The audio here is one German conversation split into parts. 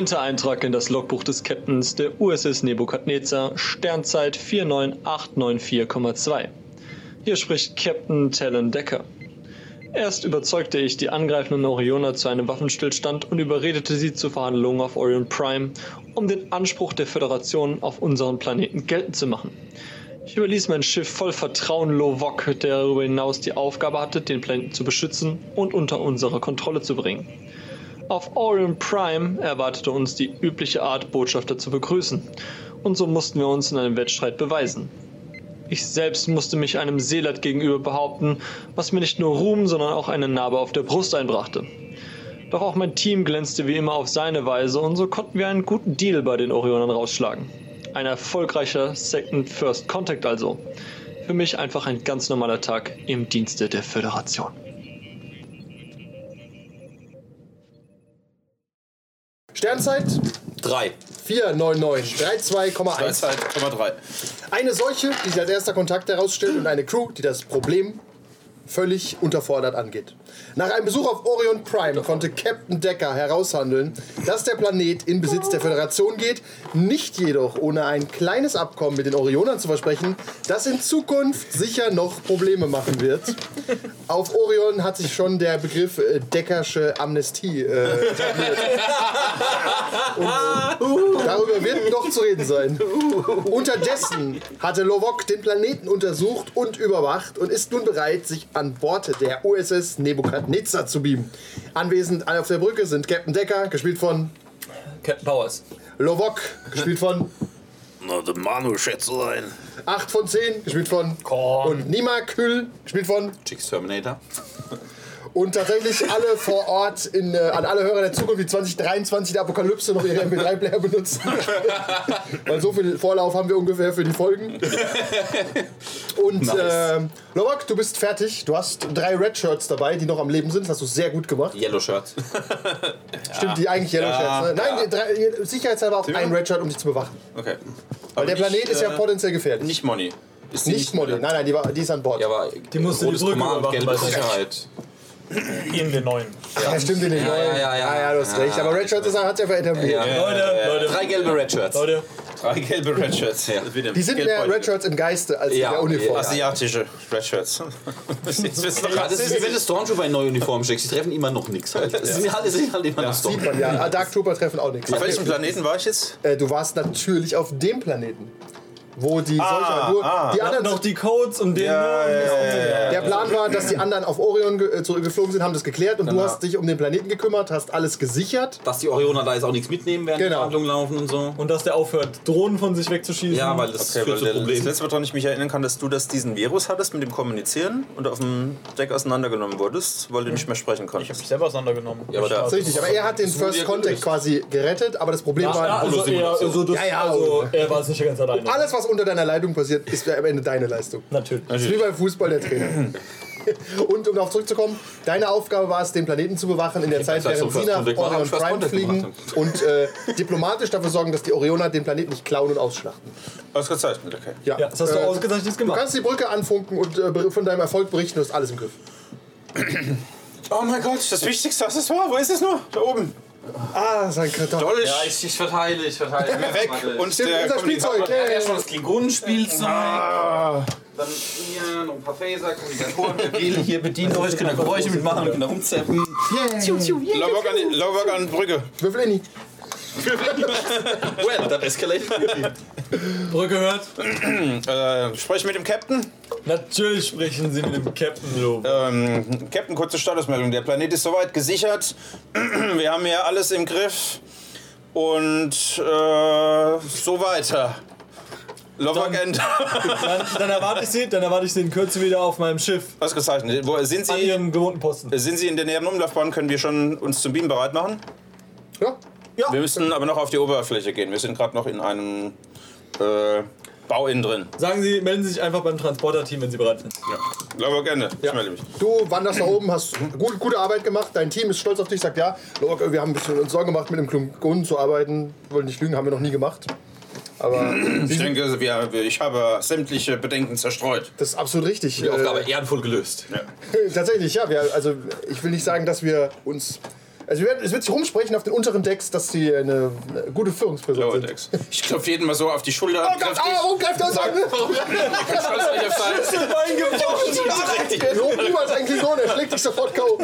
Neunter Eintrag in das Logbuch des Captains der USS Nebukadnezar, Sternzeit 49894,2. Hier spricht Captain Talon Decker. Erst überzeugte ich die angreifenden Orioner zu einem Waffenstillstand und überredete sie zu Verhandlungen auf Orion Prime, um den Anspruch der Föderation auf unseren Planeten geltend zu machen. Ich überließ mein Schiff voll Vertrauen Lovok, der darüber hinaus die Aufgabe hatte, den Planeten zu beschützen und unter unsere Kontrolle zu bringen. Auf Orion Prime erwartete uns die übliche Art, Botschafter zu begrüßen, und so mussten wir uns in einem Wettstreit beweisen. Ich selbst musste mich einem Seelat gegenüber behaupten, was mir nicht nur Ruhm, sondern auch eine Narbe auf der Brust einbrachte. Doch auch mein Team glänzte wie immer auf seine Weise und so konnten wir einen guten Deal bei den Orionern rausschlagen. Ein erfolgreicher Second First Contact also. Für mich einfach ein ganz normaler Tag im Dienste der Föderation. Sternzeit 3. 499, 32,1. 2,3. Eine solche, die sich als erster Kontakt herausstellt und eine Crew, die das Problem völlig unterfordert angeht. Nach einem Besuch auf Orion Prime konnte Captain Decker heraushandeln, dass der Planet in Besitz der Föderation geht, nicht jedoch ohne ein kleines Abkommen mit den Orionern zu versprechen, das in Zukunft sicher noch Probleme machen wird. Auf Orion hat sich schon der Begriff äh, Deckersche Amnestie äh, etabliert. Darüber wird noch zu reden sein. Unterdessen hatte Lovok den Planeten untersucht und überwacht und ist nun bereit, sich Bord der USS Nebukadnezar zu beamen. Anwesend auf der Brücke sind Captain Decker, gespielt von Captain Powers. Lovok, gespielt von Na, der Manu Schätzelein. 8 von 10, gespielt von Korn. und Nima Kühl, gespielt von Chicks Terminator. Und tatsächlich alle vor Ort in, äh, an alle Hörer der Zukunft, die 2023 der Apokalypse noch ihre MP3-Player benutzen. Weil so viel Vorlauf haben wir ungefähr für die Folgen. Und Nice. äh, Novak, du bist fertig. Du hast drei Red Shirts dabei, die noch am Leben sind. Das hast du sehr gut gemacht. Yellow Shirt. Stimmt, die eigentlich Yellow Shirts. Ne? Nein, die drei, sicherheitshalber auch ein Red Shirt, um dich zu bewachen. Okay. Weil der Planet ist ja potenziell gefährlich. Nicht Money. Ist sie Nicht Molly. Nein, nein, die, war, die ist an Bord. Ja, aber Die musste die rotes Brücke Command, überwachen, gelbe. Sicherheit. In den neuen. ja, stimmt, den nicht. Ja, ja, ja, ja. ja, du hast recht. Aber Red Shirts ist- hat ja etabliert. Ja. Leute, Leute, Drei gelbe Red Shirts. Leute. Drei gelbe Red Shirts. Ja. Die sind mehr Red Shirts im Geiste als in Ja, der Uniform. Asiatische Red Shirts. Das ist doch Ja, das ist wie wenn du Stormtrooper in neue Uniform steckst. Die treffen immer noch nichts. Halt. Das sind halt, sind halt immer noch Sieht Stormtrooper. man ja. Ah, Dark Trooper treffen auch nichts. Auf welchem Planeten war ich jetzt? Äh, du warst natürlich auf dem Planeten. Wo die Ah, solche, nur, ah. die anderen, noch die Codes und den. der Plan war, dass die anderen auf Orion ge äh, zurückgeflogen sind, haben das geklärt und du Genau. hast dich um den Planeten gekümmert, hast alles gesichert. Dass die Orioner da jetzt auch nichts mitnehmen, die Genau. Verhandlungen laufen und so. Und dass der aufhört, Drohnen von sich wegzuschießen. Ja, weil das Okay, führt zu der, das Problemen. letzte, woran ich mich erinnern kann, dass du das diesen Virus hattest mit dem Kommunizieren und auf dem Deck auseinandergenommen wurdest, weil du nicht mehr sprechen Ich habe konntest. mich selber auseinandergenommen. Ja, aber da- Das ist richtig, aber er hat den First ja Contact quasi gerettet, aber das Problem Ja, war, also, er, also, das, Ja, ja, also also- er war sicher ganz alleine. alles was unter deiner Leitung passiert, ist am Ende deine Leistung. Natürlich. Das ist wie beim Fußball der Trainer. Und um darauf zurückzukommen, deine Aufgabe war es, den Planeten zu bewachen in der Zeit, während so sie nach Orion Prime fliegen und äh, diplomatisch dafür sorgen, dass die Orioner den Planeten nicht klauen und ausschlachten. Ausgezeichnet, okay. Ja, Ja, das hast du äh, ausgezeichnet Du gemacht. kannst die Brücke anfunken und äh, von deinem Erfolg berichten, du hast alles im Griff. Oh mein Gott, das Wichtigste, was es war. Wo ist es nur? Da oben. Ah, sein Karton. Dolch. Ja, ich, ich verteile, ich verteile. Weg. Und Stimmt, der unser Spielzeug. Yeah. Erst mal das Klingonenspielzeug. Dann hier noch ein paar Phaser, Kommunikatoren, Befehle hier bedienen euch, könnt ihr Geräusche mitmachen, könnt ihr rumzappen. Lowberg an, die- Lowberg an Brücke. Würfel Inni. Well, that escalated quickly. Brücke hört. Äh, sprech mit dem Captain. Natürlich sprechen sie mit dem Captain Lob. Ähm, Captain, kurze Statusmeldung. Der Planet ist soweit gesichert. Wir haben hier alles im Griff. Und äh, so weiter. Dann- End. Dann, dann, erwarte ich sie, dann erwarte ich sie in Kürze wieder auf meinem Schiff. Ausgezeichnet. Wo, sind, An Sie, ihrem gewohnten Posten. sind Sie in der näheren Umlaufbahn? Können wir schon uns zum Beam bereit machen? Ja. Wir müssen aber noch auf die Oberfläche gehen. Wir sind gerade noch in einem äh, Bau innen drin. Sagen Sie, melden Sie sich einfach beim Transporter-Team, wenn Sie bereit sind. Lowberg Ende. Ich melde mich. Du wanderst nach oben, hast gut, gute Arbeit gemacht. Dein Team ist stolz auf dich, sagt ja. Lork, wir haben ein bisschen uns Sorgen gemacht, mit einem Klungonen zu arbeiten. Wollen nicht lügen, haben wir noch nie gemacht. Aber Ich denke, wir, ich habe sämtliche Bedenken zerstreut. das ist absolut richtig. Die Aufgabe ehrenvoll gelöst. Äh, tatsächlich, ja. Wir, also ich will nicht sagen, dass wir uns. Also wir werden, es wird sich rumsprechen auf den unteren Decks, dass sie eine, eine gute Führungsperson Lower sind. Decks. Ich klopfe jeden mal so auf die Schulter. Oh Gott, ah, warum greift er uns an? Dich sein. So, niemals ein Klingon, er schlägt dich sofort K.O.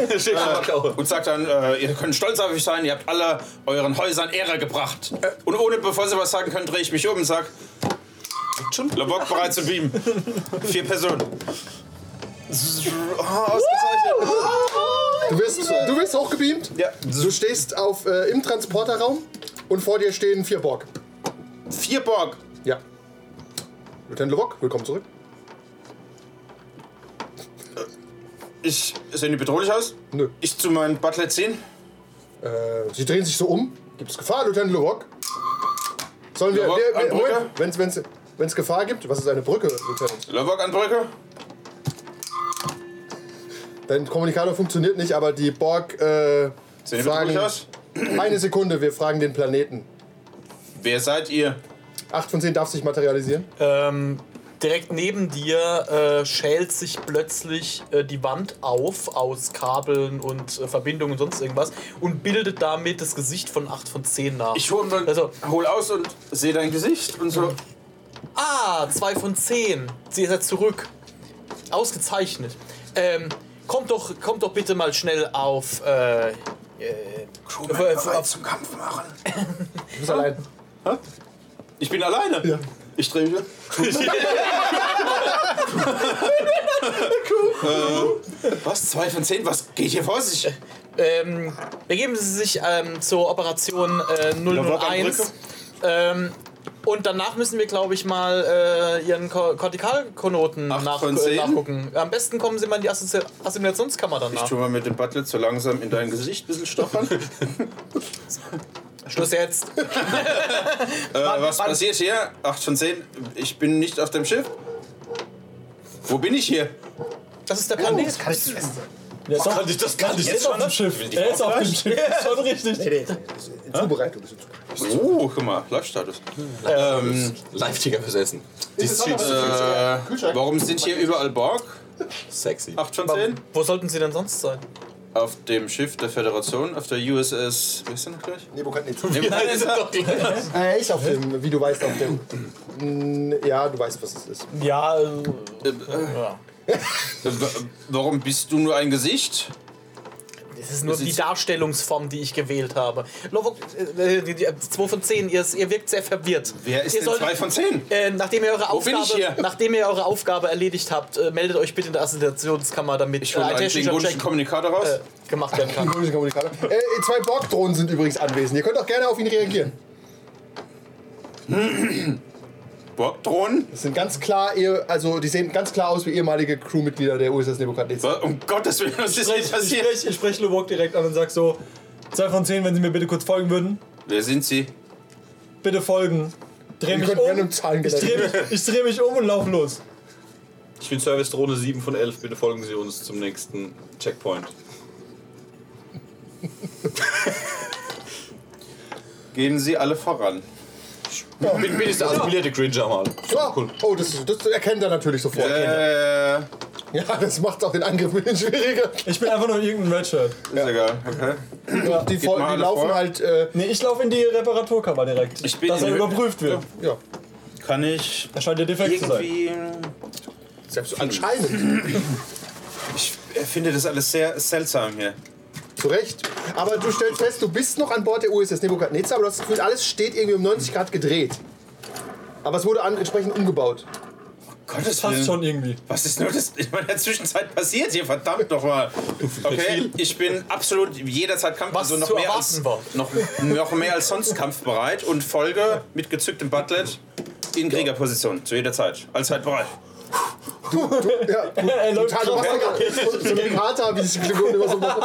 Und sagt dann, äh, ihr könnt stolz auf euch sein, ihr habt alle euren Häusern Ehre gebracht. Und ohne, bevor sie was sagen können, drehe ich mich um und sag, schon Labok bereit zu beamen. Vier Personen. Ausgezeichnet. Du wirst, du wirst hochgebeamt. Ja. Du stehst auf, äh, im Transporterraum und vor dir stehen vier Borg. Vier Borg. Ja. Lieutenant Levok, willkommen zurück. Ich, sehen die bedrohlich aus? Nö. Ich zu meinem Butler ziehen? Äh, sie drehen sich so um. Gibt es Gefahr, Lieutenant Levok? Sollen wir. Wir, an Brücke? Wenn's, wenn's Gefahr gibt, was ist eine Brücke, Lieutenant? Labok an Brücke? Dein Kommunikator funktioniert nicht, aber die Borg äh, Sehen die sagen. bedrohlich aus? Eine Sekunde, wir fragen den Planeten. Wer seid ihr? 8 von 10 darf sich materialisieren. Ähm, direkt neben dir äh, schält sich plötzlich äh, die Wand auf aus Kabeln und äh, Verbindungen und sonst irgendwas und bildet damit das Gesicht von 8 von 10 nach. Ich hol, Also- hol aus und sehe dein Gesicht und so. Ah, 2 von 10. Sie seid zurück. Ausgezeichnet. Ähm, kommt, doch, kommt doch bitte mal schnell auf. Äh, äh, Crewman Äh, bereit äh, zum Kampf machen. Du bist allein. Ich bin alleine. Ja. Ich drehe mich. äh, was? Zwei von zehn? Was geht hier vor sich? ähm, begeben Sie sich ähm, zur Operation äh, Lawok am 001. Brücke. Ähm, und danach müssen wir, glaube ich, mal äh, Ihren Ko Kortikalkonoten Acht nach, von äh, zehn? nachgucken. Am besten kommen Sie mal in die Assozi Assimilationskammer Ich danach. tu mal mit dem Butler so langsam in dein Gesicht ein bisschen stochern. äh, Schluss jetzt. was passiert hier? Acht von zehn. Ich bin nicht auf dem Schiff. Wo bin ich hier? Das ist der Planet. Ja, doch, kann ich- das kann ich er jetzt ist auf schon, dem ne? Schiff. Er ist auf dem Schiff. Schon richtig. In Zubereitung. bist du zubereitet. Oh, guck mal, Live-Status. Live-Ticker fürs Essen. Interessant, was Äh, warum sind hier überall Borg? Sexy. Acht von zehn? Wo sollten Sie denn sonst sein? Auf dem Schiff der Föderation, auf der USS. Wie ist denn noch gleich? Nebukadnezar. Nein, ist doch gleich. Äh, ich auf dem, wie du weißt, auf dem. Ja, du weißt, was es ist. Ja, äh, Ja. Äh, wa- Warum bist du nur ein Gesicht? Das ist nur Das die ist- Darstellungsform, die ich gewählt habe. Lovok, äh, die, die, 2 von 10, ihr, ihr wirkt sehr verwirrt. Wer ist ihr denn zwei von zehn? Äh, nachdem, ihr eure Aufgabe, nachdem ihr eure Aufgabe erledigt habt, äh, meldet euch bitte in der Assoziationskammer, damit Ich hole ein einen technischer Kommunikator raus. äh, gemacht werden kann. Kommunikator. Äh, zwei Borg-Drohnen sind übrigens anwesend. Ihr könnt auch gerne auf ihn reagieren. Borg-Drohnen? Das sind ganz klar, ihr, also die sehen ganz klar aus wie ehemalige Crewmitglieder der USS Nebukadnezar. Was? Um Gottes Willen, was ist ich, ich passiert? spreche ich sprech Lubok direkt an und sag so: 2 von 10, wenn Sie mir bitte kurz folgen würden. Wer sind Sie? Bitte folgen. Dreh mich um. Zahlen Ich dreh, generieren. mich, ich dreh mich um und lauf los. Ich bin Service-Drohne 7 von 11. Bitte folgen Sie uns zum nächsten Checkpoint. Gehen Sie alle voran. Bin, bin ich der assimilierte Cringer mal. Ja. Oh, das, das erkennt er natürlich sofort. Äh, Ja, das macht auch den Angriff ein bisschen schwieriger. Ich bin einfach nur irgendein Redshirt. ist egal. Okay. Die, voll, mal die alle laufen vor. halt, äh, Nee, ich laufe in die Reparaturkammer direkt. Ich bin dass er in- überprüft wird. ja. Kann ich Er scheint ja defekt zu sein. irgendwie Selbst anscheinend. Ich finde das alles sehr seltsam hier. Zu Recht. Aber du stellst fest, du bist noch an Bord der USS Nebukadnezar, aber du hast das Gefühl, alles steht irgendwie um 90 Grad gedreht. Aber es wurde entsprechend umgebaut. Gottes Passt schon irgendwie. Was ist nur das in meiner Zwischenzeit passiert hier? Verdammt nochmal. Okay, ich bin absolut jederzeit kampf, Was also noch mehr, als, war. noch, noch mehr als sonst kampfbereit und folge mit gezücktem Butlet in Kriegerposition. Zu jeder Zeit. Allzeit bereit. Ja, gut. Er läuft Total, du so, so eine Kater, wie sich die Klingonen immer so machen.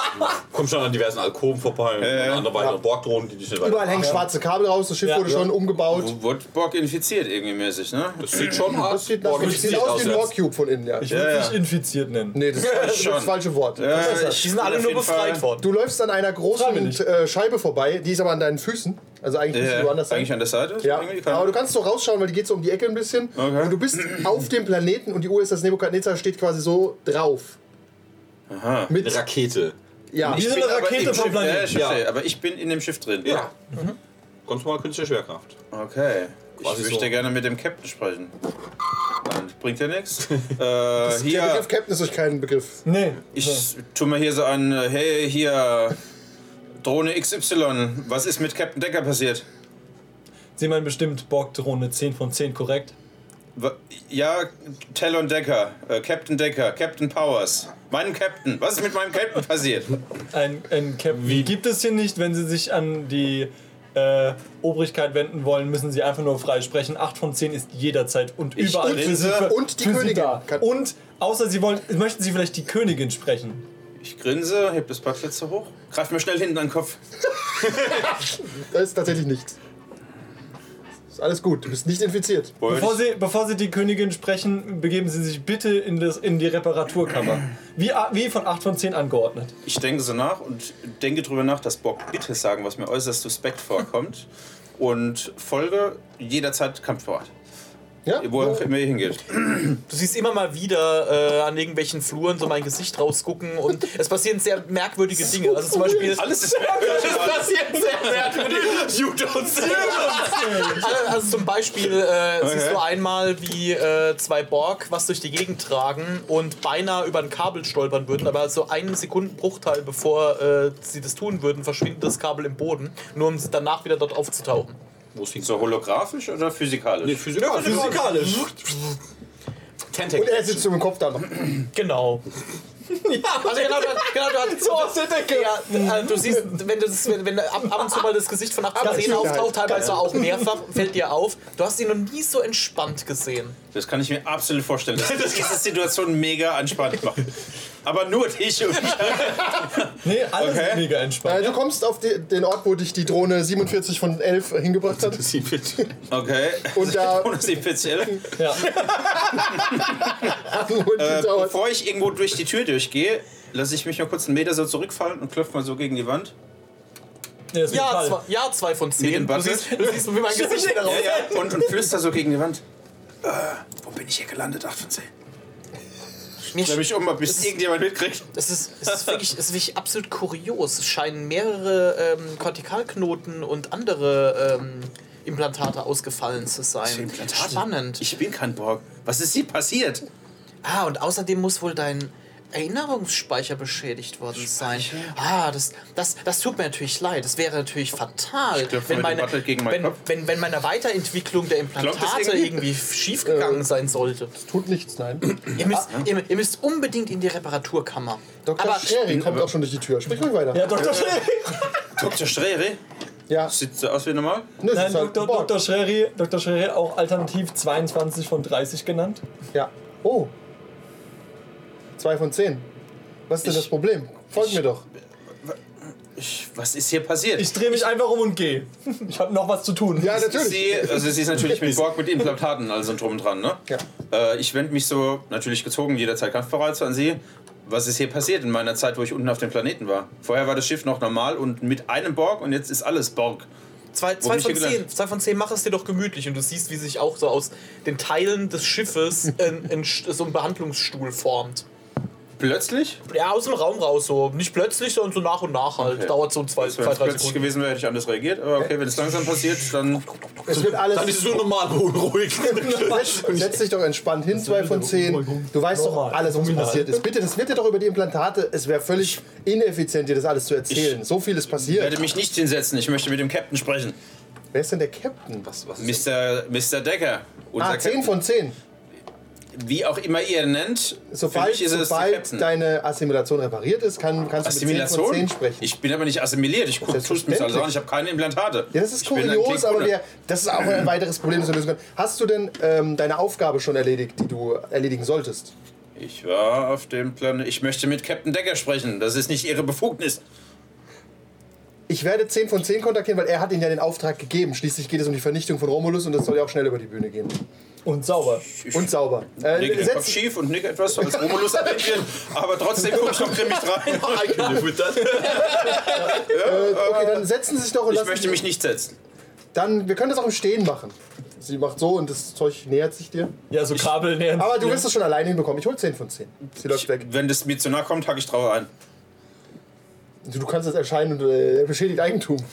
Komm schon an diversen Alkoven vorbei an andere weitere Borgdrohnen, die dich nicht Überall hängen schwarze Kabel raus, das Schiff Ja. wurde schon umgebaut. Wurde Borg infiziert irgendwie mäßig, ne? Das sieht schon hart Das sieht, Borg das sieht aus wie ein Warcube von innen, ja. Ich würde Ja, es ja. nicht infiziert nennen. Nee, das ist das, falsche Wort. Ja, ich Die sind alle nur befreit worden. Du läufst an einer großen äh, Scheibe vorbei, die ist aber an deinen Füßen. Also eigentlich Äh, du woanders sein. eigentlich an der Seite? Ja, aber du kannst so rausschauen, weil die geht so um die Ecke ein bisschen. Okay. Und du bist auf dem Planeten und die USS Nebukadnezar steht quasi so drauf. Aha. Mit, Eine Rakete. ja, so bin eine aber Rakete vom Planeten. Ja, ich Ja. aber ich bin in dem Schiff drin. Ja. Ganz normal künstliche Schwerkraft. Okay. Ich Quasi möchte so. gerne mit dem Captain sprechen. Nein, bringt ja nichts. Äh, der Begriff Captain ist euch kein Begriff. Nee. ich tu mal hier so an, äh, hey, hier, Drohne XY, was ist mit Captain Decker passiert? Sie meinen bestimmt Borg-Drohne 10 von 10, korrekt? Ja, Talon Decker, äh, Captain Decker, Captain Powers. Mein Captain, was ist mit meinem Captain passiert? Ein, ein Captain gibt es hier nicht. Wenn Sie sich an die äh, Obrigkeit wenden wollen, müssen Sie einfach nur frei sprechen. 8 von 10 ist jederzeit und Ich überall für Sie, für, Und die für Sie Königin Und außer Sie wollen, möchten Sie vielleicht die Königin sprechen. Ich grinse, heb das Parkett so hoch, greif mir schnell hinten an den Kopf. Da ist tatsächlich nichts. Ist alles gut, du bist nicht infiziert. Bevor Sie, bevor Sie die Königin sprechen, begeben Sie sich bitte in, das, in die Reparaturkammer. Wie, wie von 8 von 10 angeordnet. Ich denke so nach und denke drüber nach, dass Bock bitte sagen, was mir äußerst suspekt vorkommt. Und folge jederzeit kampfbereit. Ja? Wo auch immer ihr hingeht. Du siehst immer mal wieder äh, an irgendwelchen Fluren so mein Gesicht rausgucken und es passieren sehr merkwürdige Dinge. Also zum Beispiel. Alles ist Es passieren sehr merkwürdige You don't say also, also zum Beispiel äh, siehst du einmal, wie äh, zwei Borg was durch die Gegend tragen und beinahe über ein Kabel stolpern würden, aber so einen Sekundenbruchteil bevor äh, sie das tun würden, verschwindet das Kabel im Boden, nur um danach wieder dort aufzutauchen. So holographisch oder physikalisch? Nee, physikalisch. Physikalisch. Und er sitzt dem Kopf da. Genau. Also genau, du, genau, du hast so aus der Decke. Ja, äh, du siehst, wenn, das, wenn, wenn ab, ab und zu mal das Gesicht von 8 10 auftaucht, teilweise auch mehrfach, fällt dir auf. Du hast ihn noch nie so entspannt gesehen. Das kann ich mir absolut vorstellen. Das wird diese Situation mega entspannt machen. Aber nur dich und. Nee, alles Okay. ist mega Äh, entspannt. du kommst auf die, den Ort, wo dich die Drohne 47 von 11 hingebracht hat. Okay. Und da- 147. Ja. Und Äh, dauert- bevor ich irgendwo durch die Tür durchgehe, lasse ich mich noch kurz einen Meter so zurückfallen und klopfe mal so gegen die Wand. Ja, egal. zwei, ja, zwei von zehn. Du siehst, du siehst, wie mein Gesicht raus. Ja, ja. Und, und flüster so gegen die Wand. Äh, wo bin ich hier gelandet? 8 von 10. Mir Dreh mich um, bis irgendjemand mitkriegt. Es ist, es ist, wirklich, es ist wirklich absolut kurios. Es scheinen mehrere ähm, Kortikalknoten und andere ähm, Implantate ausgefallen zu sein. Spannend. Ich bin kein Borg. Was ist hier passiert? Ah, und außerdem muss wohl dein Erinnerungsspeicher beschädigt worden sein. Ah, das, das, das tut mir natürlich leid. Das wäre natürlich fatal, wenn meine, gegen wenn, Kopf. wenn, wenn meine Weiterentwicklung der Implantate irgendwie? irgendwie schiefgegangen sein sollte. Tut nichts, nein. Ihr müsst, ihr, ihr müsst unbedingt in die Reparaturkammer. Dr. Aber Sherry kommt auch schon durch die Tür. Sprich ruhig weiter. Ja, Dr. Sherry. Dr. Strere? Ja. Sieht so aus wie normal? Nein, ist halt Dr. Dr. Sherry, Dr. Sherry, auch alternativ 22 von 30 genannt. Ja. Oh. Zwei von zehn. Was ist denn das Problem? Folg mir doch. Ich, was ist hier passiert? Ich drehe mich einfach um und gehe. Ich habe noch was zu tun. Ja, natürlich. Sie, also sie ist natürlich mit Borg mit Implantaten, also drum und dran, ne? Ja. Äh, ich wende mich so, natürlich gezogen, jederzeit kampfbereit so an sie. Was ist hier passiert in meiner Zeit, wo ich unten auf dem Planeten war? Vorher war das Schiff noch normal und mit einem Borg und jetzt ist alles Borg. Zwei, zwei, von zehn, zwei von zehn mach es dir doch gemütlich und du siehst, wie sich auch so aus den Teilen des Schiffes ein, ein, Sch- so ein Behandlungsstuhl formt. Plötzlich? Ja, aus dem Raum raus, so. Nicht plötzlich, sondern so nach und nach halt. Okay. Dauert so zwei, Wenn zwei drei plötzlich Sekunden. gewesen wäre, hätte ich anders reagiert. Aber okay, wenn es langsam passiert, dann. Es wird alles. Dann ist es nur normal beunruhigend. Setz, dich doch entspannt hin, zwei von zehn. Du weißt doch alles, was passiert ist. Bitte, das wird dir doch über die Implantate. Es wäre völlig ineffizient, dir das alles zu erzählen. so viel ist Ich passiert. werde mich nicht hinsetzen. Ich möchte mit dem Captain sprechen. Wer ist denn der Captain? Was, was Mr. Mr. Decker. Unser Ah, 10 Captain. von 10. Wie auch immer ihr nennt. Sobald, mich sobald deine Assimilation repariert ist, kann, kannst du mit 10 von Assimilation? 10 sprechen. Ich bin aber nicht assimiliert. Ich gucke Selbstverständlich. alles an. Ich habe keine Implantate. ja, das ist Ich kurios, aber wir, das ist auch ein weiteres Problem, das wir lösen können. Hast du denn ähm, deine Aufgabe schon erledigt, die du erledigen solltest? Ich war auf dem Plan. Ich möchte mit Captain Decker sprechen. Das ist nicht Ihre Befugnis. Ich werde 10 von 10 kontaktieren, weil er hat ihnen ja den Auftrag gegeben. Schließlich geht es um die Vernichtung von Romulus und das soll ja auch schnell über die Bühne gehen. Und sauber. Und sauber. Äh, Lege den Kopf schief und nick etwas als Romulus ein bisschen. Aber trotzdem gucke ich noch grimmig rein. äh, okay, dann setzen Sie sich doch und Ich lassen möchte mich nicht setzen. Dann, wir können das auch im Stehen machen. Sie macht so und das Zeug nähert sich dir. Ja, so Kabel nähern. Aber du wirst es schon alleine hinbekommen. Ich hol 10 von 10. Sie läuft weg. Wenn das mir zu nah kommt, hacke ich drauf ein. Du, du kannst jetzt erscheinen und äh, beschädigt Eigentum.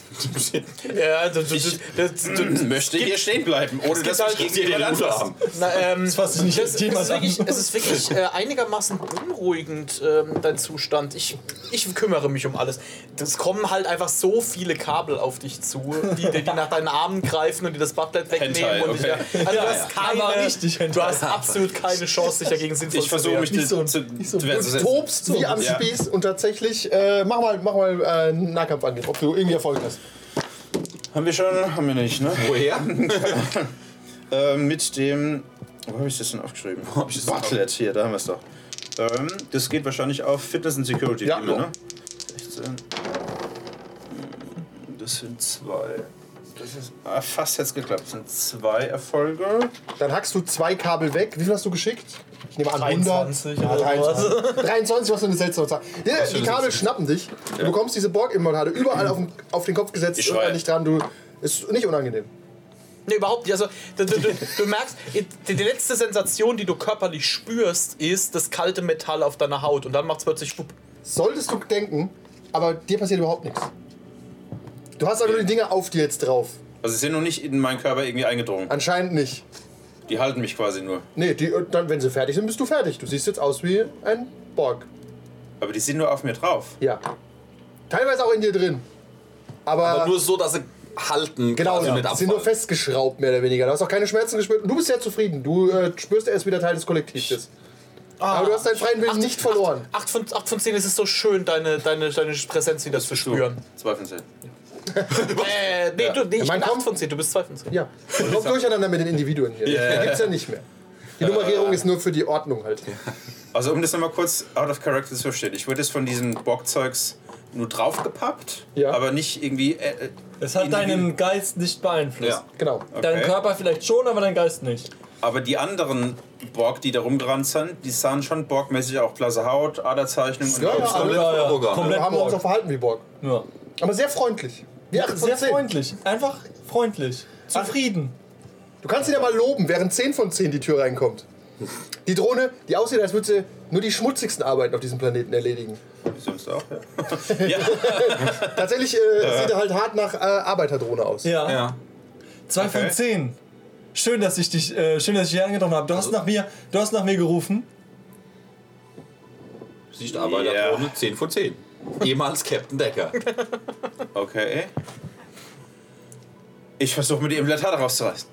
Ja, das, das, das, das, Ich möchte hier stehen bleiben, ohne dass halt ich gegen jemand Gute anfasse. haben. Na, ähm, das, fasst dich nicht das, das Thema es ist wirklich, es ist wirklich äh, einigermaßen beunruhigend, ähm, dein Zustand. Ich, ich kümmere mich um alles. Es kommen halt einfach so viele Kabel auf dich zu, die, die, die nach deinen Armen greifen und die das Buttlet wegnehmen. Hentai, und dich, okay. ja, also du hast keine, richtig Hentai. du hast absolut keine Chance, dich dagegen sinnvoll Ich zu versuche wehren. mich Nicht so- zu, nicht so zu Du wehrzusetzen. tobst wie am Ja. Spieß und tatsächlich, äh, mach mal, mach mal äh, einen Nahkampf angehen, ob du irgendwie Erfolg hast. Haben wir schon? Haben wir nicht, ne? Woher? Äh, mit dem. Wo habe ich das denn aufgeschrieben? Wo habe ich das Bartlett hier, da haben wir es doch. Ähm, das geht wahrscheinlich auf Fitness and Security, Ja. immer, ne? 16. Das sind zwei. Das ist ah, fast jetzt geklappt. Das sind zwei Erfolge. Dann hackst du zwei Kabel weg. Wie viel hast du geschickt? Ich nehme an 23 100. oder Ja, 23. 23, was für eine seltsame Zahl. Ja, die Kabel schnappen dich. Du bekommst diese Borg-Implantate überall auf den, auf den Kopf gesetzt. Ich nicht dran. Du, ist nicht unangenehm. Nee, überhaupt nicht. Also, du, du, du, du merkst, die, die letzte Sensation, die du körperlich spürst, ist das kalte Metall auf deiner Haut. Und dann macht es plötzlich schwupp. Solltest du denken, aber dir passiert überhaupt nichts. Du hast aber nur die Dinger auf dir jetzt drauf. Also sie sind noch nicht in meinen Körper irgendwie eingedrungen. Anscheinend nicht. Die halten mich quasi nur. Nee, die, und dann, wenn sie fertig sind, bist du fertig. Du siehst jetzt aus wie ein Borg. Aber die sind nur auf mir drauf. Ja. Teilweise auch in dir drin. Aber, Aber nur so, dass sie halten, genau, ja, die sind nur festgeschraubt, mehr oder weniger. Du hast auch keine Schmerzen gespürt. Und du bist sehr zufrieden. Du äh, spürst, er ist wieder Teil des Kollektivs. Aber du hast deinen freien Willen nicht verloren. 8 von, 8 von 10 ist es so schön, deine, deine, deine Präsenz wieder zu spüren. Zwei von zehn. Äh, nee, du, nee, ich Man bin 8 kommt- von 10, du bist 2 von 10. Ja. Und kommt durcheinander mit den Individuen hier. Die gibt's ja nicht mehr. Die Nummerierung ist nur für die Ordnung halt. Also um das nochmal kurz out of character zu verstehen. Ich wurde jetzt von diesen Bockzeugs nur draufgepappt, Ja. aber nicht irgendwie... Äh, äh, Es hat individu- deinen Geist nicht beeinflusst. Ja. Genau. Deinen Okay. Körper vielleicht schon, aber deinen Geist nicht. Aber die anderen Borg, die da rumgerannt sind, die sahen schon Borgmäßig auch blasse Haut, Aderzeichnung und Ja, ja, Kopfstoß. alle- Ja, ja. Organ. Wir Komplett haben uns auch verhalten wie Borg. Ja. Aber sehr freundlich. Von Sehr 10. freundlich. Einfach freundlich. Zufrieden. Du kannst ihn ja mal loben, während 10 von 10 die Tür reinkommt. Die Drohne, die aussieht, als würde sie nur die schmutzigsten Arbeiten auf diesem Planeten erledigen. Wie sonst auch, ja. ja. Tatsächlich äh, sieht er halt hart nach äh, Arbeiterdrohne aus. Ja. Ja. Zwei von Okay. zehn. Schön, dass ich dich, äh, schön, dass ich dich angetroffen habe. Du hast nach mir, du hast nach mir gerufen. Sichtarbeiterdrohne 10 von 10. Jemals Captain Decker. Okay. Ich versuche mir die Implantate rauszureißen.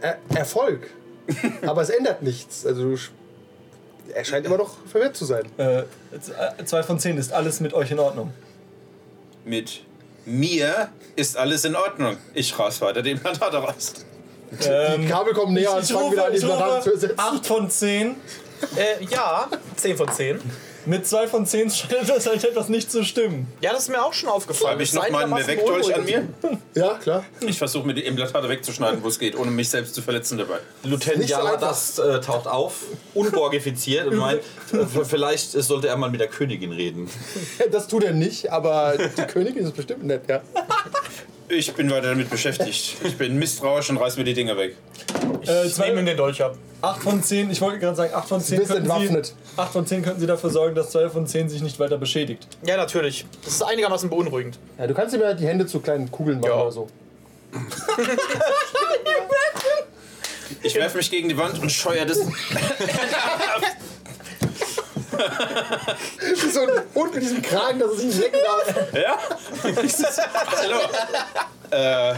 Er Erfolg. Aber es ändert nichts. Also er scheint immer noch verwirrt zu sein. Äh, äh, zwei von zehn ist alles mit euch in Ordnung. Mit mir ist alles in Ordnung. Ich raus weiter die Implantate raus. Die Kabel kommen näher und ich fangen wieder an, die Implantate zu ersetzen. 8 von 10. Äh, ja, 10 von 10. Mit 2 von 10 scheint das halt etwas nicht zu stimmen. Ja, das ist mir auch schon aufgefallen. Habe ich Das noch ist meinen einigermaßen Mehrwegdolch an mir? Ja, klar. Ich versuche mir die Implantate wegzuschneiden, wo es geht, ohne mich selbst zu verletzen dabei. Lieutenant Jala, das äh, taucht auf, unborgifiziert und meint, äh, vielleicht sollte er mal mit der Königin reden. Das tut er nicht, aber die Königin ist bestimmt nett, ja. Ich bin weiter damit beschäftigt. Ich bin misstrauisch und reiß mir die Dinger weg. Äh, Ich zwei- nehme den Dolch ab. 8 von 10, ich wollte gerade sagen, 8 von 10 bist könnten Sie, entwaffnet. 8 von 10 könnten Sie dafür sorgen, dass 2 von 10 sich nicht weiter beschädigt. Ja, natürlich. Das ist einigermaßen beunruhigend. Ja, du kannst ihm ja die Hände zu kleinen Kugeln machen Ja. oder so. Ich werfe mich gegen die Wand und scheuer das. Wie so ein Hund mit diesem Kragen, dass sich nicht lecken darf. Ja? Hallo. Äh.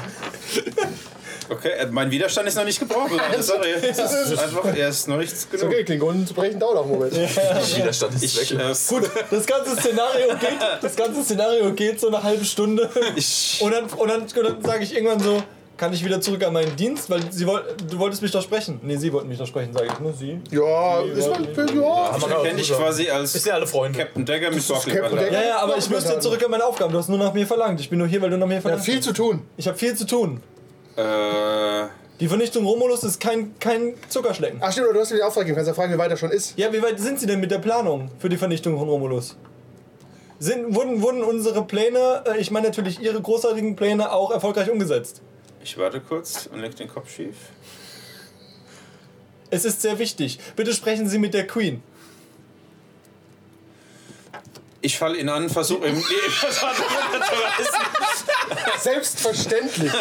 Okay, äh, mein Widerstand ist noch nicht gebrochen. Sorry. Es ist einfach, er ist noch nichts Ist genug. okay, Klingonen zu brechen dauert auch einen Moment. Widerstand ist Ich, weg. äh, Gut, das ganze Szenario geht, das ganze Szenario geht so eine halbe Stunde. ich, Und dann, und dann, und dann sage ich irgendwann so, kann ich wieder zurück an meinen Dienst? Weil sie woll, du wolltest mich doch sprechen. Nee, sie wollten mich doch sprechen, sage ich. Nur sie. Ja, ist man, ja. ich erkenne dich quasi als sind ja alle Freunde. Captain Dagger mit. Dagger. Ja, ja, aber ich müsste zurück an meine Aufgaben. Du hast nur nach mir verlangt. Ich bin nur hier, weil du nach mir Er hat verlangt viel zu tun. Ich habe viel zu tun. Äh, Die Vernichtung Romulus ist kein, kein Zuckerschlecken. Ach stimmt, aber du hast mir den Auftrag gegeben. Kannst ja fragen, wie weit er schon ist. Ja, wie weit sind Sie denn mit der Planung für die Vernichtung von Romulus? Sind, wurden, wurden unsere Pläne, äh, ich meine natürlich Ihre großartigen Pläne, auch erfolgreich umgesetzt? Ich warte kurz und leg den Kopf schief. Es ist sehr wichtig. Bitte sprechen Sie mit der Queen. Ich falle ihn an, versuche ihm die runterzureißen. Selbstverständlich.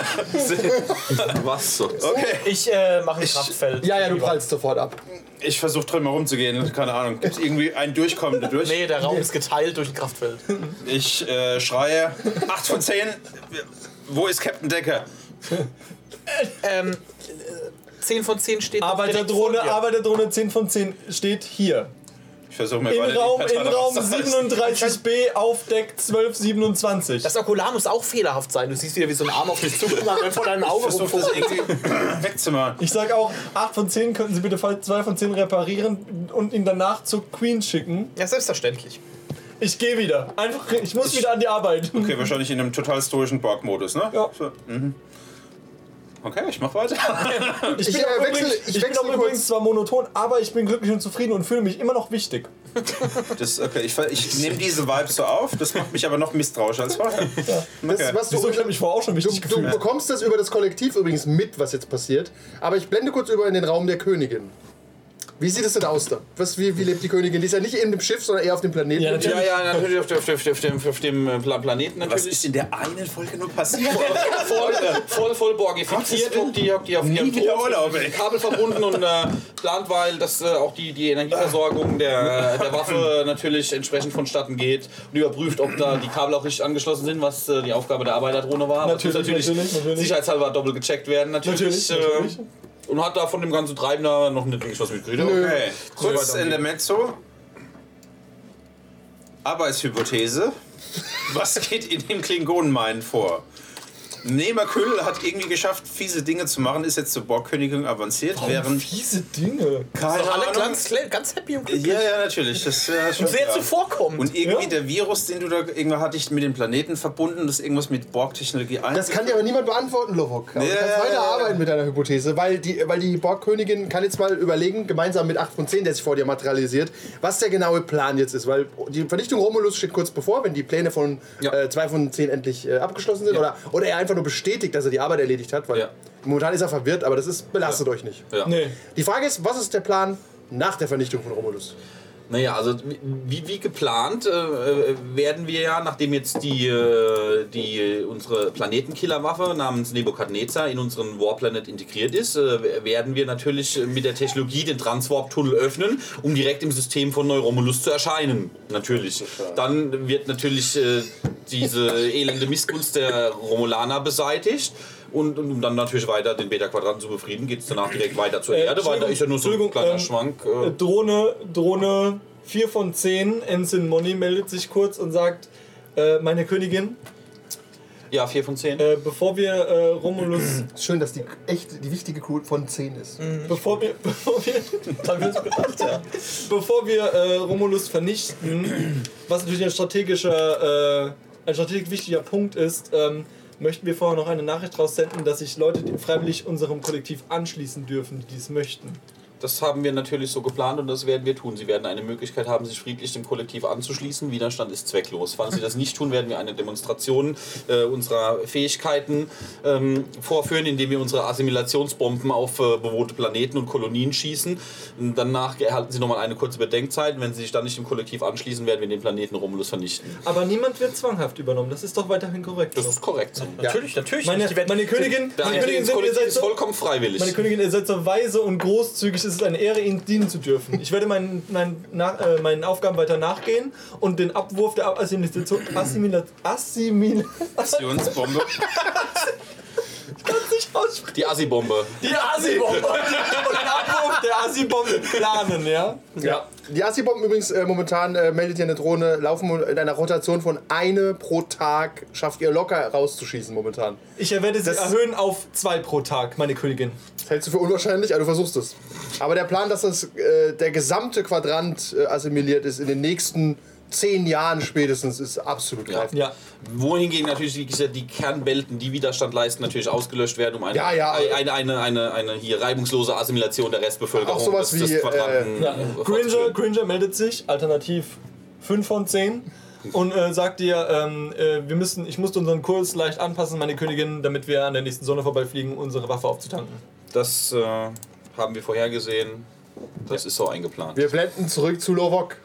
Was so? Okay. Ich äh, mache ein Kraftfeld. Ja, ja, du prallst sofort ab. Ich versuche drin mal rumzugehen, keine Ahnung. Gibt irgendwie ein Durchkommen da durch? Nee, der Raum ist geteilt durch ein Kraftfeld. Ich äh, schreie, 8 von 10, wo ist Captain Decker? ähm, äh, 10 von 10 steht direkt Arbeiterdrohne. Arbeiterdrohne 10 von 10 steht hier. Ich versuche mir In weiter Raum, Partei Raum rauszureißen. 37b auf Deck 1227. Das Okular muss auch fehlerhaft sein. Du siehst wieder, wie so ein Arm auf dich zukommt und vor deinem Auge Ich versuche das irgendwie wegzumachen. Ich sag auch, 8 von 10 könnten Sie bitte 2 von 10 reparieren und ihn danach zur Queen schicken. Ja, selbstverständlich. Ich gehe wieder. Einfach, ich muss wieder an die Arbeit. Okay, wahrscheinlich in einem total stoischen Borg-Modus, ne? Ja. So, mhm. Okay, ich mach weiter. Ich Ich, bin, äh, auch, wechsel- übrigens, ich ich bin auch übrigens zwar monoton, aber ich bin glücklich und zufrieden und fühle mich immer noch wichtig. Das, okay, ich, ich nehme diese Vibes so auf, das macht mich aber noch misstrauischer als vorher. Das, ist, was du, Wieso? Ich habe mich vorher auch schon du, wichtig du gefühlt. bekommst das über das Kollektiv übrigens mit, was jetzt passiert. Aber ich blende kurz über in den Raum der Königin. Wie sieht es denn aus da? Was, wie, wie lebt die Königin? Die ist ja nicht in dem Schiff, sondern eher auf dem Planeten. Ja, natürlich. Ja, ja, natürlich auf, der, auf, der, auf, dem, auf dem äh, Pla- Planeten Was natürlich. ist in der einen Folge nur passiert? voll, voll, voll borgifiziert und die hockt die auf ihrem Urlaub. Kabel verbunden und äh, plant, weil das äh, auch die, die Energieversorgung der, äh, der Waffe natürlich entsprechend vonstatten geht und überprüft, ob da die Kabel auch richtig angeschlossen sind, was äh, die Aufgabe der Arbeiterdrohne war. Natürlich, natürlich, natürlich. sicherheitshalber doppelt gecheckt werden natürlich. Natürlich, äh, natürlich. Und hat da von dem ganzen Treiben da noch nicht wirklich was mitgekriegt. Okay, kurz in der Mezzo. Arbeitshypothese. Was geht in dem Klingonenmeinen vor? Nemerküll hat irgendwie geschafft, fiese Dinge zu machen, ist jetzt zur Borgkönigin avanciert, während. Fiese Dinge. Keine Doch alle Ahnung. ganz, ganz happy und glücklich. Ja, ja, natürlich. Das ja, schon Sehr klar. zuvorkommend. Und irgendwie Ja. der Virus, den du da irgendwann hatte ich mit dem Planeten verbunden, das ist irgendwas mit Borg-Technologie ein. Das kann dir aber niemand beantworten, Lovok. Aber Ja, du kannst ja, weiter ja, ja. arbeiten mit deiner Hypothese, weil die, weil die Borgkönigin kann jetzt mal überlegen, gemeinsam mit 8 von 10, der sich vor dir materialisiert, was der genaue Plan jetzt ist. Weil die Vernichtung Romulus steht kurz bevor, wenn die Pläne von Ja. äh, 2 von 10 endlich äh, abgeschlossen sind. Ja. Oder, oder er einfach nur bestätigt, dass er die Arbeit erledigt hat. Weil Ja. momentan ist er verwirrt, aber das ist, belastet euch nicht. Ja. Nee. Die Frage ist, was ist der Plan nach der Vernichtung von Romulus? Naja, also wie, wie geplant äh, äh, werden wir ja, nachdem jetzt die, äh, die unsere Planetenkillerwaffe namens Nebukadnezar in unseren Warplanet integriert ist, äh, werden wir natürlich mit der Technologie den Transwarp-Tunnel öffnen, um direkt im System von Neuromulus zu erscheinen. Natürlich. Dann wird natürlich äh, diese elende Missgunst der Romulaner beseitigt. Und, und um dann natürlich weiter den Beta-Quadranten zu befrieden, geht es danach direkt weiter zur Äh, Erde, weil da ist ja nur so ein kleiner ähm, Schwank. Äh, Äh, Drohne, Drohne 4 von 10, Ensign Money meldet sich kurz und sagt, äh, meine Königin, ja, 4 von 10. äh, bevor wir äh, Romulus, schön, dass die echt die wichtige Crew von 10 ist. bevor wir, bevor wir, gedacht, ja. bevor wir äh, Romulus vernichten, was natürlich ein strategischer, äh, ein strategisch wichtiger Punkt ist, ähm, möchten wir vorher noch eine Nachricht raussenden, dass sich Leute freiwillig unserem Kollektiv anschließen dürfen, die dies möchten. Das haben wir natürlich so geplant und das werden wir tun. Sie werden eine Möglichkeit haben, sich friedlich dem Kollektiv anzuschließen. Widerstand ist zwecklos. Falls Sie das nicht tun, werden wir eine Demonstration äh, unserer Fähigkeiten ähm, vorführen, indem wir unsere Assimilationsbomben auf äh, bewohnte Planeten und Kolonien schießen. Und danach erhalten Sie nochmal eine kurze Bedenkzeit. Und wenn Sie sich dann nicht dem Kollektiv anschließen, werden wir den Planeten Romulus vernichten. Aber niemand wird zwanghaft übernommen. Das ist doch weiterhin korrekt. Das ist korrekt. so. Natürlich, natürlich. Meine, meine Königin, meine Königin sind, ihr seid so, vollkommen freiwillig. meine Königin, ihr seid so weise und großzügig. Es ist eine Ehre, Ihnen dienen zu dürfen. Ich werde meinen, meinen, nach, äh, meinen Aufgaben weiter nachgehen und den Abwurf der Assimilation, Assimila, Assimil, Aktionsbombe. nicht aussprechen. Die Assi-Bombe. Die Assi-Bombe. und den Abwurf der Assi-Bombe planen, ja? Ja. Die Assi-Bomben übrigens äh, momentan äh, meldet ihr eine Drohne, laufen in einer Rotation von eine pro Tag, schafft ihr locker rauszuschießen momentan. Ich werde sie Das- erhöhen auf zwei pro Tag, meine Königin. Das hältst du für unwahrscheinlich, aber du versuchst es. Aber der Plan, dass das, äh, der gesamte Quadrant äh, assimiliert ist in den nächsten zehn Jahren spätestens, ist absolut greifbar. Ja. Wohingegen natürlich die, die Kernwelten, die Widerstand leisten, natürlich ausgelöscht werden, um eine, Ja, ja. eine, eine, eine, eine hier reibungslose Assimilation der Restbevölkerung Auch sowas des, des wie, Ja. äh, Granger, fortzuführen. Granger meldet sich, alternativ 5 von 10. Und äh, sagt dir, ähm, äh, wir müssen, ich musste unseren Kurs leicht anpassen, meine Königin, damit wir an der nächsten Sonne vorbeifliegen, um unsere Waffe aufzutanken. Das äh, haben wir vorhergesehen. Das ist so eingeplant. Wir blenden zurück zu Lovok.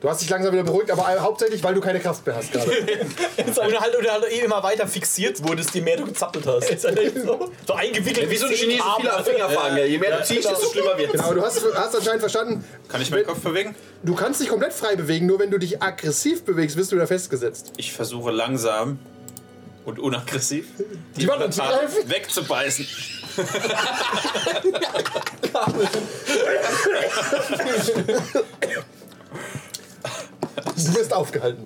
Du hast dich langsam wieder beruhigt, aber hauptsächlich, weil du keine Kraft mehr hast gerade. Und halt, und halt eh immer weiter fixiert wurdest, je mehr du gezappelt hast. Ist echt so? So eingewickelt Wie so ein Chinesen Arme. viele Finger fahren. Ja. Je mehr du ziehst, desto schlimmer wird Genau, du hast, hast anscheinend verstanden, Kann ich meinen Kopf bewegen? du kannst dich komplett frei bewegen, nur wenn du dich aggressiv bewegst, bist du wieder festgesetzt. Ich versuche langsam und unaggressiv Die Wand anzugreifen? wegzubeißen. Du wirst aufgehalten.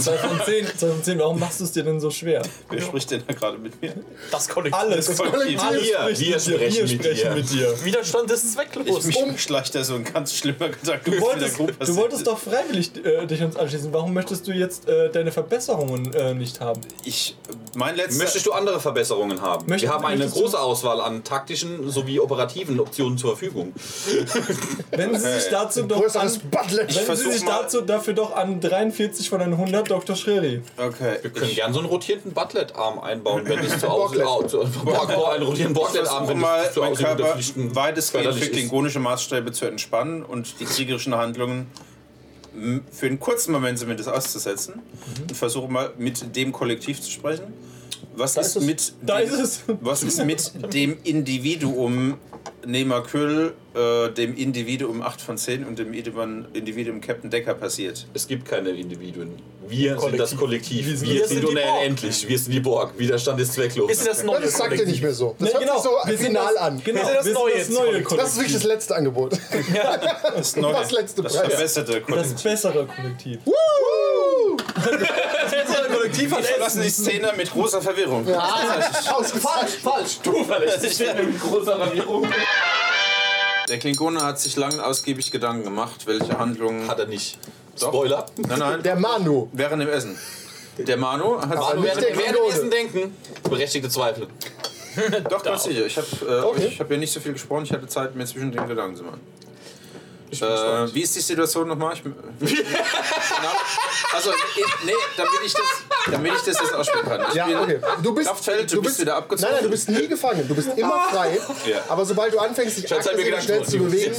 2 von 10, 2 von 10, warum machst du es dir denn so schwer? Wer spricht denn da gerade mit mir? Das Kollektiv. Alles, Das Kollektiv. Alles Wir, spricht wir mit sprechen mit sprechen dir. mit dir. Widerstand ist zwecklos. Ich mich schleicht da so ein ganz schlimmer Gedanke. Du wolltest, du wolltest doch freiwillig äh, dich uns anschließen. Warum möchtest du jetzt äh, deine Verbesserungen äh, nicht haben? Ich, mein letzter... Möchtest du andere Verbesserungen haben? Möchtest- wir haben eine große Auswahl an taktischen sowie operativen Optionen zur Verfügung. Wenn sie sich dazu doch an, wenn sie sich dazu dafür doch an 43 von 100 Dr. Schreri. Okay. Wir können ich gern so einen rotierenden Butlet-Arm einbauen, wenn es zu Hause Borglet. au- zu- Borg- einen rotierenden versuche wenn mal, es zu Hause Körper weitestgehend für klingonische Maßstäbe zu entspannen und die kriegerischen Handlungen für einen kurzen Moment zumindest auszusetzen und versuche mal mit dem Kollektiv zu sprechen. Was ist, ist mit dem, ist. Was ist mit dem Individuum Nemakyl, äh, dem Individuum 8 von 10 und dem Individuum, Individuum Captain Decker passiert? Es gibt keine Individuen. Wir sind Kollektiv. das Kollektiv. Wir Wir, sind- sind, sind unendlich. Wir sind die Borg. Widerstand ist zwecklos. Sind das neue Das sagt ihr Kollektiv. nicht mehr so. Das Ne, hört sich so wir sind final das, an. Genau, Wir sind das wir neue sind das neue Kollektiv. Das ist wirklich das letzte Angebot. Das, neue, Das letzte das verbesserte Das Kollektiv. Bessere Kollektiv. Kollektiv Ich verlasse die Szene mit großer Verwirrung. Ausgezeichnet. falsch. Du verlässt dich mit großer Verwirrung. Der Klingone hat sich lang ausgiebig Gedanken gemacht, welche Handlungen. Hat er nicht. Spoiler. Nein, nein, Der Manu. während dem Essen. Der Manu hat sich nicht der Während dem. Essen denken. Berechtigte Zweifel. Doch, ganz sicher. Ich habe äh, Okay. ich hab ja nicht so viel gesprochen, ich hatte Zeit, mir zwischen den Gedanken zu machen. Äh, wie ist die Situation nochmal? Ich, Na, also, ich, nee, damit ich, das, damit ich das jetzt aussprechen kann. Ich Ja, okay. Du bist, Kraftfeld, du bist wieder abgezogen. Nein, nein, du bist nie gefangen. Du bist immer frei. Ja. Aber sobald du anfängst, dich aggressiv schnell zu du- bewegen,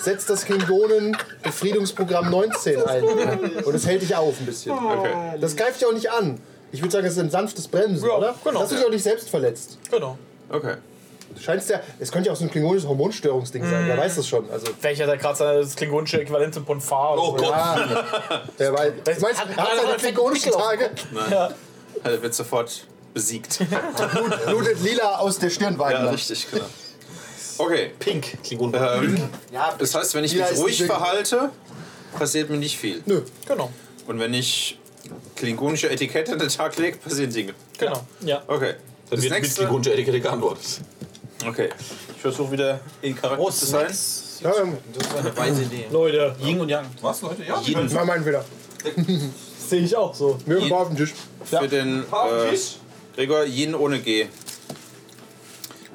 setzt das Klingonen-Befriedungsprogramm 19 ein. Und es hält dich auf ein bisschen. Okay. Das greift dich auch nicht an. Ich würde sagen, es ist ein sanftes Bremsen, oder? genau. Dass du dich auch nicht selbst verletzt. Genau. okay. Du scheinst ja, es könnte ja auch so ein klingonisches Hormonstörungsding sein, wer weiß das schon. Also, Welcher da gerade das klingonische Äquivalent zum Ponfar oder Oh so. Gott. ja, wer weiß. Du meinst, hat- er hat hat- seine hat- klingonischen Pickel auf Tage, Er wird sofort besiegt. blutet lila aus der Stirn ja, weiter. richtig, genau. Okay. Pink. Klingon. Ähm, Ja, das heißt, wenn ich Lila mich ruhig verhalte, passiert mir nicht viel. Nö. Genau. Und wenn ich klingonische Etikette an den Tag lege, passieren Dinge. Genau. Ja. Okay. Dann Das wird mit nächste. klingonischer Etikette geantwortet. Okay. Ich versuche wieder in Charakter zu sein. Ja, ähm, Das ist eine weise Idee. Leute, Yin und Yang. Was, Leute? Ja. Jeden mal meinen wieder. sehe ich auch so. Wir sind auf dem Tisch. für den äh, Gregor Yin ohne G.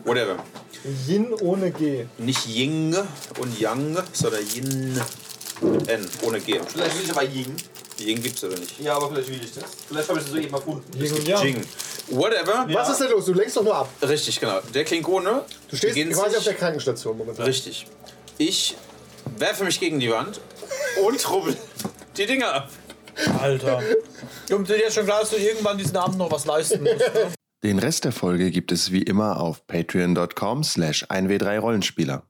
Whatever. Yin ohne G. Nicht Ying und Yang, sondern Yin N, ohne G. Vielleicht will ich aber Ying. Ying gibt's oder nicht? Ja, aber vielleicht will ich das. Vielleicht habe ich das so eben erfunden. Yin und Yang. Jing. Whatever. Was ist denn los? Du lenkst doch nur ab. Richtig, genau. Der Klingone. Du stehst quasi sich- auf der Krankenstation momentan. Richtig. Ich werfe mich gegen die Wand und rubbel die Dinger ab. Alter. Und dir ist schon klar, dass du irgendwann diesen Abend noch was leisten musst. Ne? Den Rest der Folge gibt es wie immer auf patreon.com slash 1w3rollenspieler.